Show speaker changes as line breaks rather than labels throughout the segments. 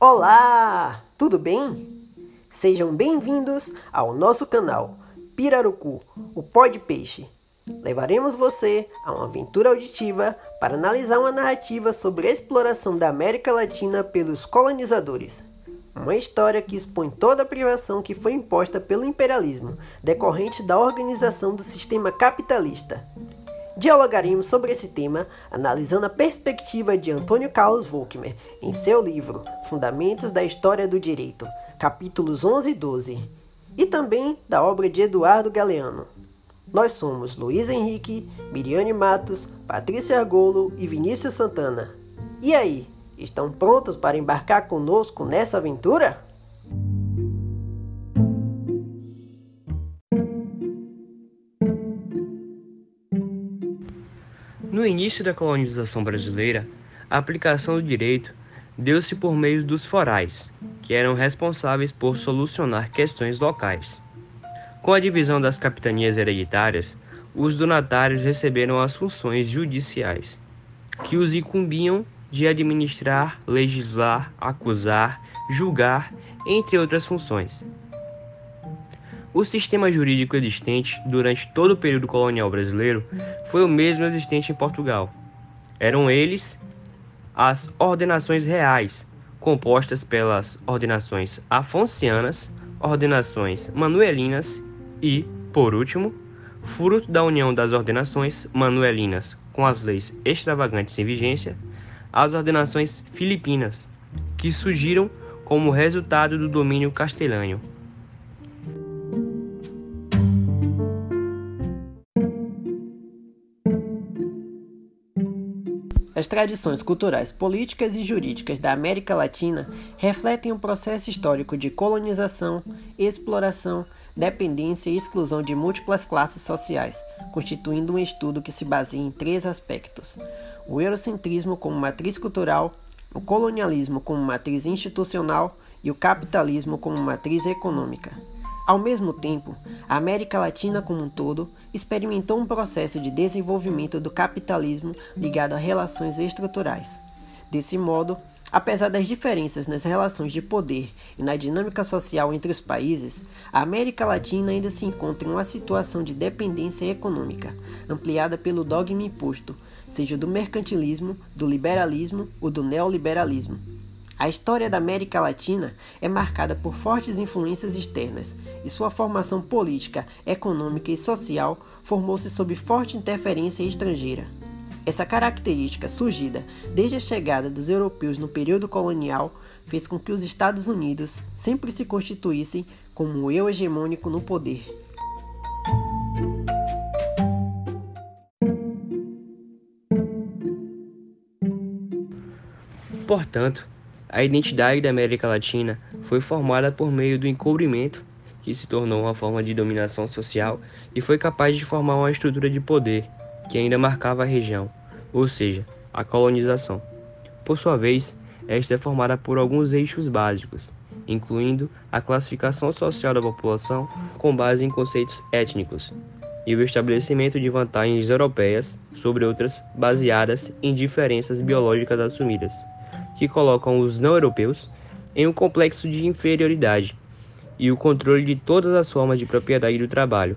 Olá, tudo bem? Sejam bem-vindos ao nosso canal Pirarucu, o pó de peixe. Levaremos você a uma aventura auditiva para analisar uma narrativa sobre a exploração da América Latina pelos colonizadores. Uma história que expõe toda a privação que foi imposta pelo imperialismo, decorrente da organização do sistema capitalista. Dialogaremos sobre esse tema analisando a perspectiva de Antônio Carlos Volkmer em seu livro Fundamentos da História do Direito, capítulos 11 e 12, e também da obra de Eduardo Galeano. Nós somos Luiz Henrique, Miriane Matos, Patrícia Argolo e Vinícius Santana. E aí, estão prontos para embarcar conosco nessa aventura?
No início da colonização brasileira, a aplicação do direito deu-se por meio dos forais, que eram responsáveis por solucionar questões locais. Com a divisão das capitanias hereditárias, os donatários receberam as funções judiciais, que os incumbiam de administrar, legislar, acusar, julgar, entre outras funções. O sistema jurídico existente durante todo o período colonial brasileiro foi o mesmo existente em Portugal. Eram eles as ordenações reais, compostas pelas ordenações afoncianas, ordenações manuelinas e, por último, fruto da união das ordenações manuelinas com as leis extravagantes em vigência, as ordenações filipinas, que surgiram como resultado do domínio castelhano.
As tradições culturais, políticas e jurídicas da América Latina refletem um processo histórico de colonização, exploração, dependência e exclusão de múltiplas classes sociais, constituindo um estudo que se baseia em três aspectos: o eurocentrismo como matriz cultural, o colonialismo como matriz institucional e o capitalismo como matriz econômica. Ao mesmo tempo, a América Latina como um todo experimentou um processo de desenvolvimento do capitalismo ligado a relações estruturais. Desse modo, apesar das diferenças nas relações de poder e na dinâmica social entre os países, a América Latina ainda se encontra em uma situação de dependência econômica, ampliada pelo dogma imposto, seja do mercantilismo, do liberalismo ou do neoliberalismo. A história da América Latina é marcada por fortes influências externas, e sua formação política, econômica e social formou-se sob forte interferência estrangeira. Essa característica, surgida desde a chegada dos europeus no período colonial, fez com que os Estados Unidos sempre se constituíssem como o eu hegemônico no poder.
Portanto, a identidade da América Latina foi formada por meio do encobrimento, que se tornou uma forma de dominação social e foi capaz de formar uma estrutura de poder que ainda marcava a região, ou seja, a colonização. Por sua vez, esta é formada por alguns eixos básicos, incluindo a classificação social da população com base em conceitos étnicos e o estabelecimento de vantagens europeias sobre outras baseadas em diferenças biológicas assumidas que colocam os não-europeus em um complexo de inferioridade e o controle de todas as formas de propriedade do trabalho.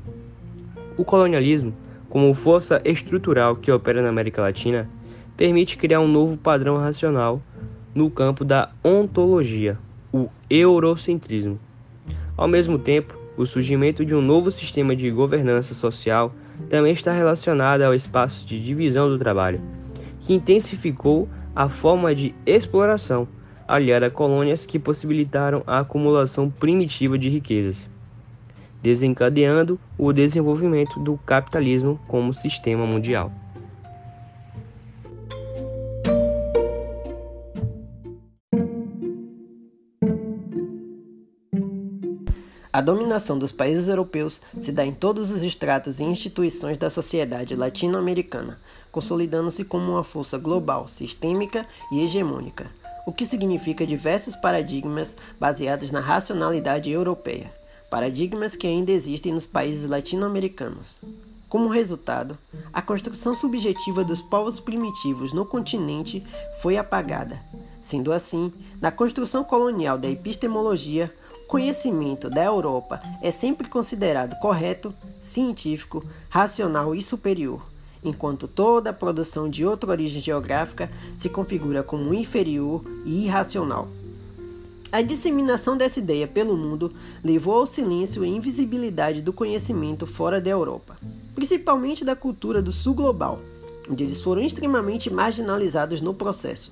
O colonialismo, como força estrutural que opera na América Latina, permite criar um novo padrão racional no campo da ontologia, o eurocentrismo. Ao mesmo tempo, o surgimento de um novo sistema de governança social também está relacionado ao espaço de divisão do trabalho, que intensificou a forma de exploração aliada a colônias que possibilitaram a acumulação primitiva de riquezas, desencadeando o desenvolvimento do capitalismo como sistema mundial.
A dominação dos países europeus se dá em todos os estratos e instituições da sociedade latino-americana, consolidando-se como uma força global, sistêmica e hegemônica, o que significa diversos paradigmas baseados na racionalidade europeia, paradigmas que ainda existem nos países latino-americanos. Como resultado, a construção subjetiva dos povos primitivos no continente foi apagada, Sendo assim, na construção colonial da epistemologia, conhecimento da Europa é sempre considerado correto, científico, racional e superior, enquanto toda a produção de outra origem geográfica se configura como inferior e irracional. A disseminação dessa ideia pelo mundo levou ao silêncio e invisibilidade do conhecimento fora da Europa, principalmente da cultura do sul global, onde eles foram extremamente marginalizados no processo.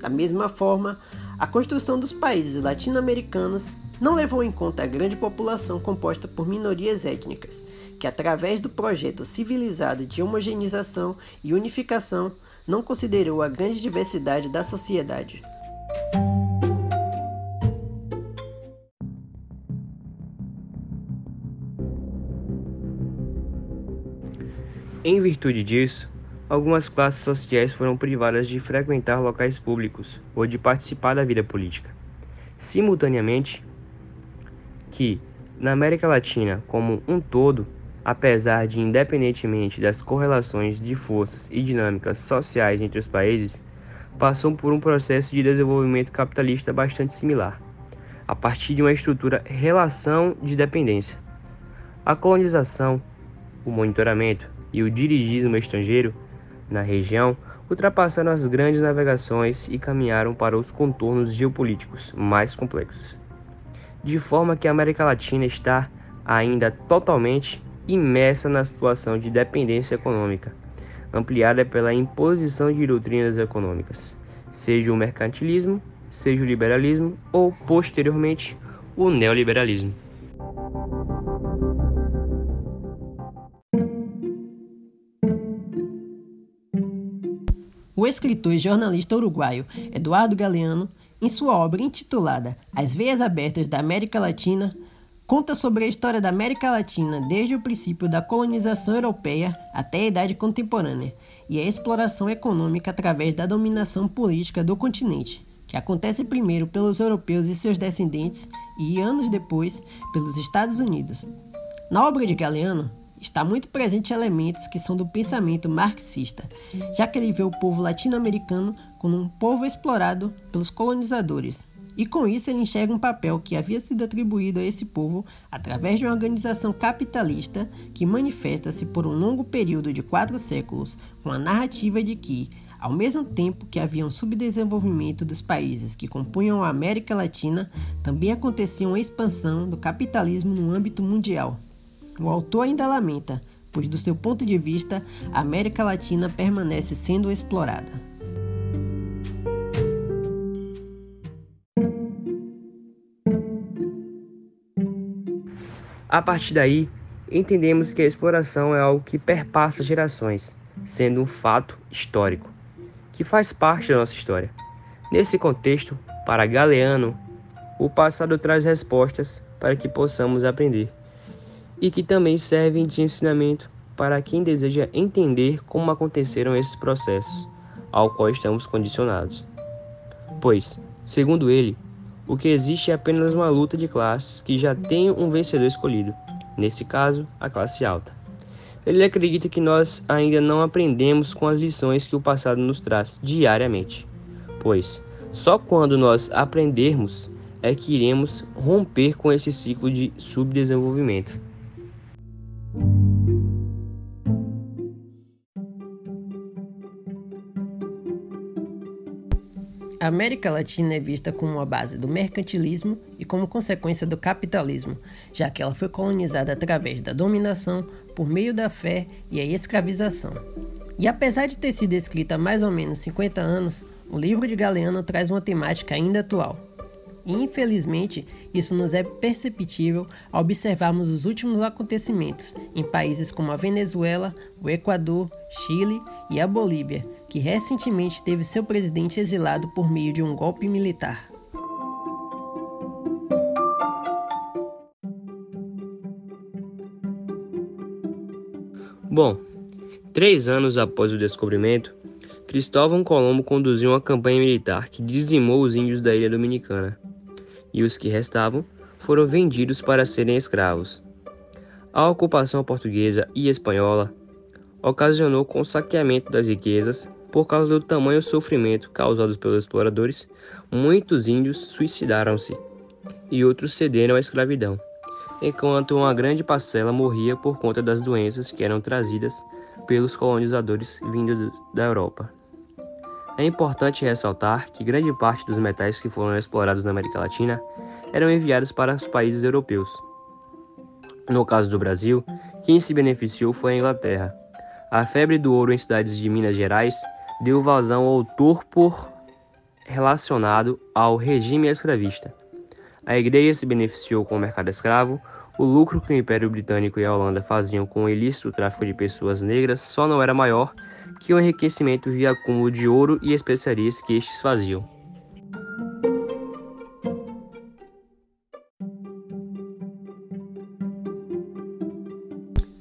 Da mesma forma, a construção dos países latino-americanos não levou em conta a grande população composta por minorias étnicas, que, através do projeto civilizado de homogeneização e unificação, não considerou a grande diversidade da sociedade.
Em virtude disso, algumas classes sociais foram privadas de frequentar locais públicos ou de participar da vida política. Simultaneamente, que na América Latina como um todo, apesar de independentemente das correlações de forças e dinâmicas sociais entre os países, passou por um processo de desenvolvimento capitalista bastante similar, a partir de uma estrutura relação de dependência. A colonização, o monitoramento e o dirigismo estrangeiro na região ultrapassaram as grandes navegações e caminharam para os contornos geopolíticos mais complexos. De forma que a América Latina está ainda totalmente imersa na situação de dependência econômica, ampliada pela imposição de doutrinas econômicas, seja o mercantilismo, seja o liberalismo ou, posteriormente, o neoliberalismo.
O escritor e jornalista uruguaio Eduardo Galeano, em sua obra intitulada As Veias Abertas da América Latina, conta sobre a história da América Latina desde o princípio da colonização europeia até a idade contemporânea e a exploração econômica através da dominação política do continente, que acontece primeiro pelos europeus e seus descendentes e, anos depois, pelos Estados Unidos. Na obra de Galeano, está muito presente elementos que são do pensamento marxista, já que ele vê o povo latino-americano como um povo explorado pelos colonizadores. E com isso ele enxerga um papel que havia sido atribuído a esse povo através de uma organização capitalista que manifesta-se por um longo período de quatro séculos, com a narrativa de que, ao mesmo tempo que havia um subdesenvolvimento dos países que compunham a América Latina, também acontecia uma expansão do capitalismo no âmbito mundial. O autor ainda lamenta, pois, do seu ponto de vista, a América Latina permanece sendo explorada.
A partir daí, entendemos que a exploração é algo que perpassa gerações, sendo um fato histórico, que faz parte da nossa história. Nesse contexto, para Galeano, o passado traz respostas para que possamos aprender e que também servem de ensinamento para quem deseja entender como aconteceram esses processos, ao qual estamos condicionados. Pois, segundo ele, o que existe é apenas uma luta de classes que já tem um vencedor escolhido, nesse caso, a classe alta. Ele acredita que nós ainda não aprendemos com as lições que o passado nos traz diariamente, pois só quando nós aprendermos é que iremos romper com esse ciclo de subdesenvolvimento.
A América Latina é vista como uma base do mercantilismo e como consequência do capitalismo, já que ela foi colonizada através da dominação por meio da fé e a escravização. E apesar de ter sido escrita há mais ou menos 50 anos, o livro de Galeano traz uma temática ainda atual. Infelizmente, isso nos é perceptível ao observarmos os últimos acontecimentos em países como a Venezuela, o Equador, Chile e a Bolívia, que recentemente teve seu presidente exilado por meio de um golpe militar.
Bom, três anos após o descobrimento, Cristóvão Colombo conduziu uma campanha militar que dizimou os índios da ilha dominicana, e os que restavam foram vendidos para serem escravos. A ocupação portuguesa e espanhola ocasionou com o saqueamento das riquezas Por causa do tamanho sofrimento causado pelos exploradores, muitos índios suicidaram-se e outros cederam à escravidão, enquanto uma grande parcela morria por conta das doenças que eram trazidas pelos colonizadores vindos da Europa. É importante ressaltar que grande parte dos metais que foram explorados na América Latina eram enviados para os países europeus. No caso do Brasil, quem se beneficiou foi a Inglaterra. A febre do ouro em cidades de Minas Gerais deu vazão ao torpor relacionado ao regime escravista. A igreja se beneficiou com o mercado escravo, o lucro que o Império Britânico e a Holanda faziam com o ilícito tráfico de pessoas negras só não era maior que o enriquecimento via acúmulo de ouro e especiarias que estes faziam.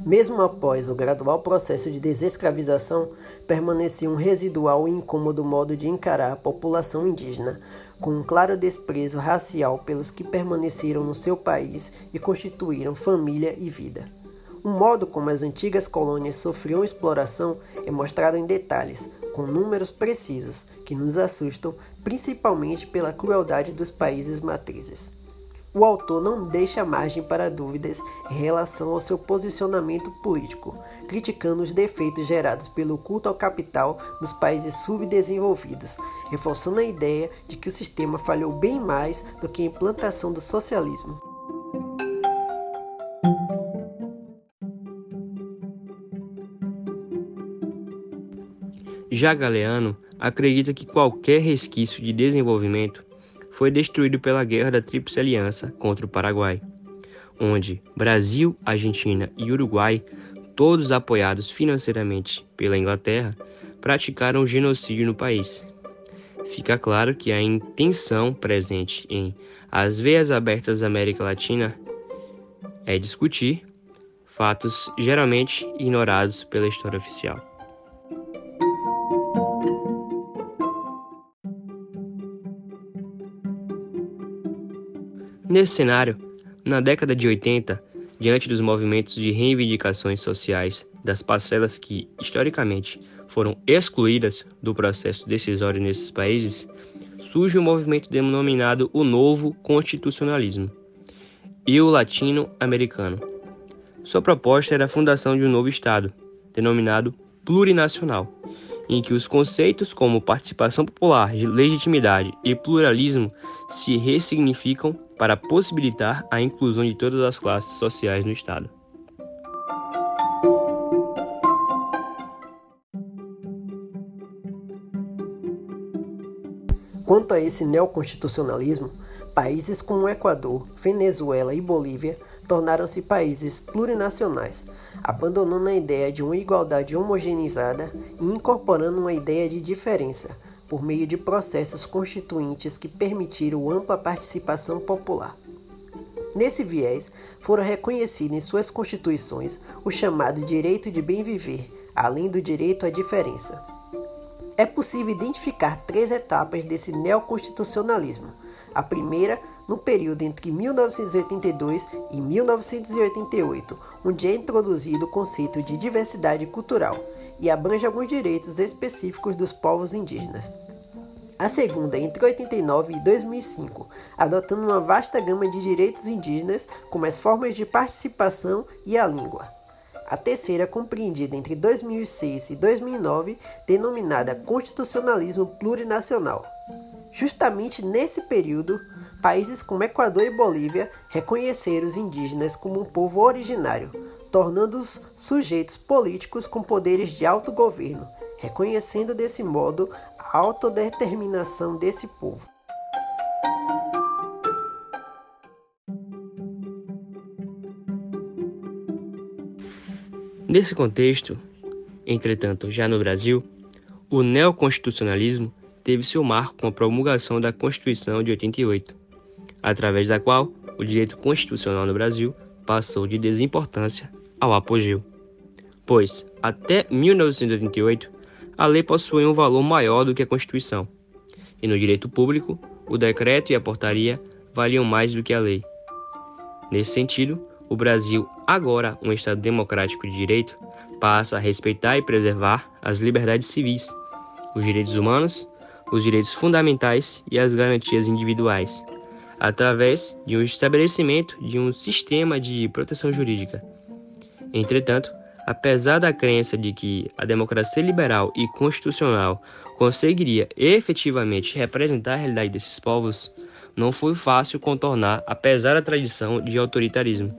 Mesmo após o gradual processo de desescravização, permanecia um residual e incômodo modo de encarar a população indígena, com um claro desprezo racial pelos que permaneceram no seu país e constituíram família e vida. O modo como as antigas colônias sofriam exploração é mostrado em detalhes, com números precisos, que nos assustam, principalmente pela crueldade dos países matrizes. O autor não deixa margem para dúvidas em relação ao seu posicionamento político, criticando os defeitos gerados pelo culto ao capital nos países subdesenvolvidos, reforçando a ideia de que o sistema falhou bem mais do que a implantação do socialismo.
Já Galeano acredita que qualquer resquício de desenvolvimento foi destruído pela Guerra da Tríplice Aliança contra o Paraguai, onde Brasil, Argentina e Uruguai, todos apoiados financeiramente pela Inglaterra, praticaram genocídio no país. Fica claro que a intenção presente em As Veias Abertas da América Latina é discutir fatos geralmente ignorados pela história oficial. Nesse cenário, na década de 80, diante dos movimentos de reivindicações sociais das parcelas que, historicamente, foram excluídas do processo decisório nesses países, surge um movimento denominado o Novo Constitucionalismo e o Latino-Americano. Sua proposta era a fundação de um novo Estado, denominado plurinacional, em que os conceitos como participação popular, legitimidade e pluralismo se ressignificam para possibilitar a inclusão de todas as classes sociais no Estado.
Quanto a esse neoconstitucionalismo, países como Equador, Venezuela e Bolívia tornaram-se países plurinacionais, abandonando a ideia de uma igualdade homogeneizada e incorporando uma ideia de diferença, por meio de processos constituintes que permitiram ampla participação popular. Nesse viés, foram reconhecidos em suas constituições o chamado direito de bem viver, além do direito à diferença. É possível identificar três etapas desse neoconstitucionalismo. A primeira no período entre 1982 e 1988, onde é introduzido o conceito de diversidade cultural e abrange alguns direitos específicos dos povos indígenas. A segunda, entre 89 e 2005, adotando uma vasta gama de direitos indígenas, como as formas de participação e a língua. A terceira, compreendida entre 2006 e 2009, denominada Constitucionalismo Plurinacional. Justamente nesse período, Países como Equador e Bolívia reconheceram os indígenas como um povo originário, tornando-os sujeitos políticos com poderes de autogoverno, reconhecendo desse modo a autodeterminação desse povo.
Nesse contexto, entretanto, já no Brasil, o neoconstitucionalismo teve seu marco com a promulgação da Constituição de 88, através da qual o direito constitucional no Brasil passou de desimportância ao apogeu. Pois, até 1988, a lei possuía um valor maior do que a Constituição, e no direito público, o decreto e a portaria valiam mais do que a lei. Nesse sentido, o Brasil, agora um Estado democrático de direito, passa a respeitar e preservar as liberdades civis, os direitos humanos, os direitos fundamentais e as garantias individuais, através de um estabelecimento de um sistema de proteção jurídica. Entretanto, apesar da crença de que a democracia liberal e constitucional conseguiria efetivamente representar a realidade desses povos, não foi fácil contornar a pesada tradição de autoritarismo,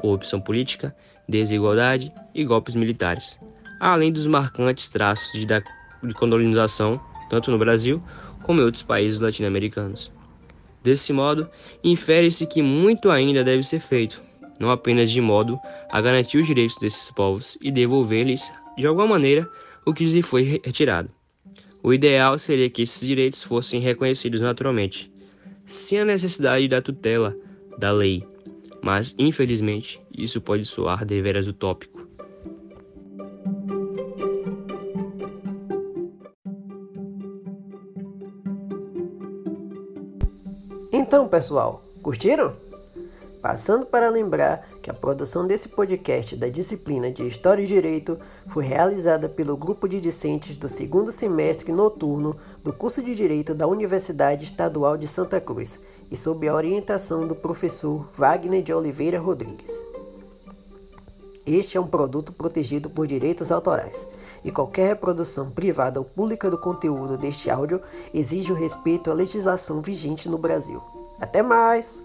corrupção política, desigualdade e golpes militares, além dos marcantes traços de, de colonização, tanto no Brasil como em outros países latino-americanos. Desse modo, infere-se que muito ainda deve ser feito, não apenas de modo a garantir os direitos desses povos e devolver-lhes, de alguma maneira, o que lhes foi retirado. O ideal seria que esses direitos fossem reconhecidos naturalmente, sem a necessidade da tutela da lei. Mas, infelizmente, isso pode soar deveras utópico.
Pessoal, curtiram? Passando para lembrar que a produção desse podcast da disciplina de História e Direito foi realizada pelo grupo de discentes do segundo semestre noturno do curso de Direito da Universidade Estadual de Santa Cruz e sob a orientação do professor Wagner de Oliveira Rodrigues. Este é um produto protegido por direitos autorais e qualquer reprodução privada ou pública do conteúdo deste áudio exige o respeito à legislação vigente no Brasil. Até mais!